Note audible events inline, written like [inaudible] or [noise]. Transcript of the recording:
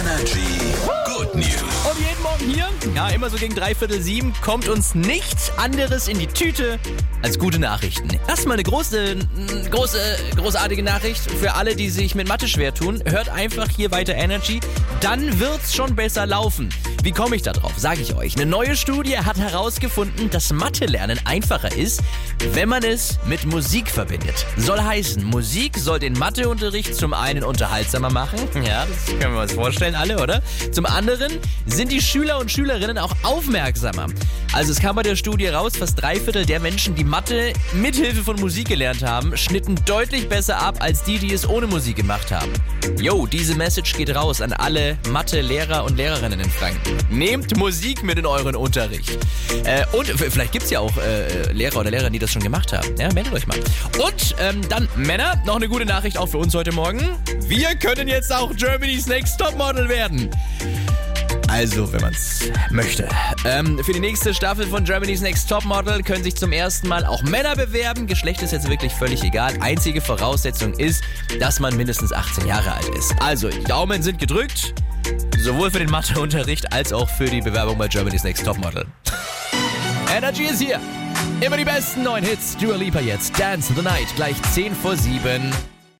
Energy Good News. Und jeden Morgen hier, ja, immer so gegen dreiviertel sieben, kommt uns nichts anderes in die Tüte als gute Nachrichten. Erstmal eine große, große, großartige Nachricht für alle, die sich mit Mathe schwer tun. Hört einfach hier weiter Energy, dann wird's schon besser laufen. Wie komme ich da drauf? Sage ich euch. Eine neue Studie hat herausgefunden, dass Mathe lernen einfacher ist, wenn man es mit Musik verbindet. Soll heißen, Musik soll den Matheunterricht zum einen unterhaltsamer machen. [laughs] Ja, das können wir uns vorstellen, alle, oder? Zum anderen sind die Schüler und Schülerinnen auch aufmerksamer. Also es kam bei der Studie raus, fast drei Viertel der Menschen, die Mathe mithilfe von Musik gelernt haben, schnitten deutlich besser ab als die, die es ohne Musik gemacht haben. Yo, diese Message geht raus an alle Mathe-Lehrer und Lehrerinnen in Franken. Nehmt Musik mit in euren Unterricht. Äh, und vielleicht gibt es ja auch äh, Lehrer oder Lehrerinnen, die das schon gemacht haben. Ja, meldet euch mal. Und ähm, dann, Männer, noch eine gute Nachricht auch für uns heute Morgen. Wir können jetzt auch Germany's Next Topmodel werden. Also, wenn man es möchte. Ähm, für die nächste Staffel von Germany's Next Topmodel können sich zum ersten Mal auch Männer bewerben. Geschlecht ist jetzt wirklich völlig egal. Einzige Voraussetzung ist, dass man mindestens 18 Jahre alt ist. Also, Daumen sind gedrückt. Sowohl für den Matheunterricht als auch für die Bewerbung bei Germany's Next Topmodel. Energy ist hier. Immer die besten neuen Hits. Dua Lipa jetzt. Dance the Night. Gleich 10 vor 7.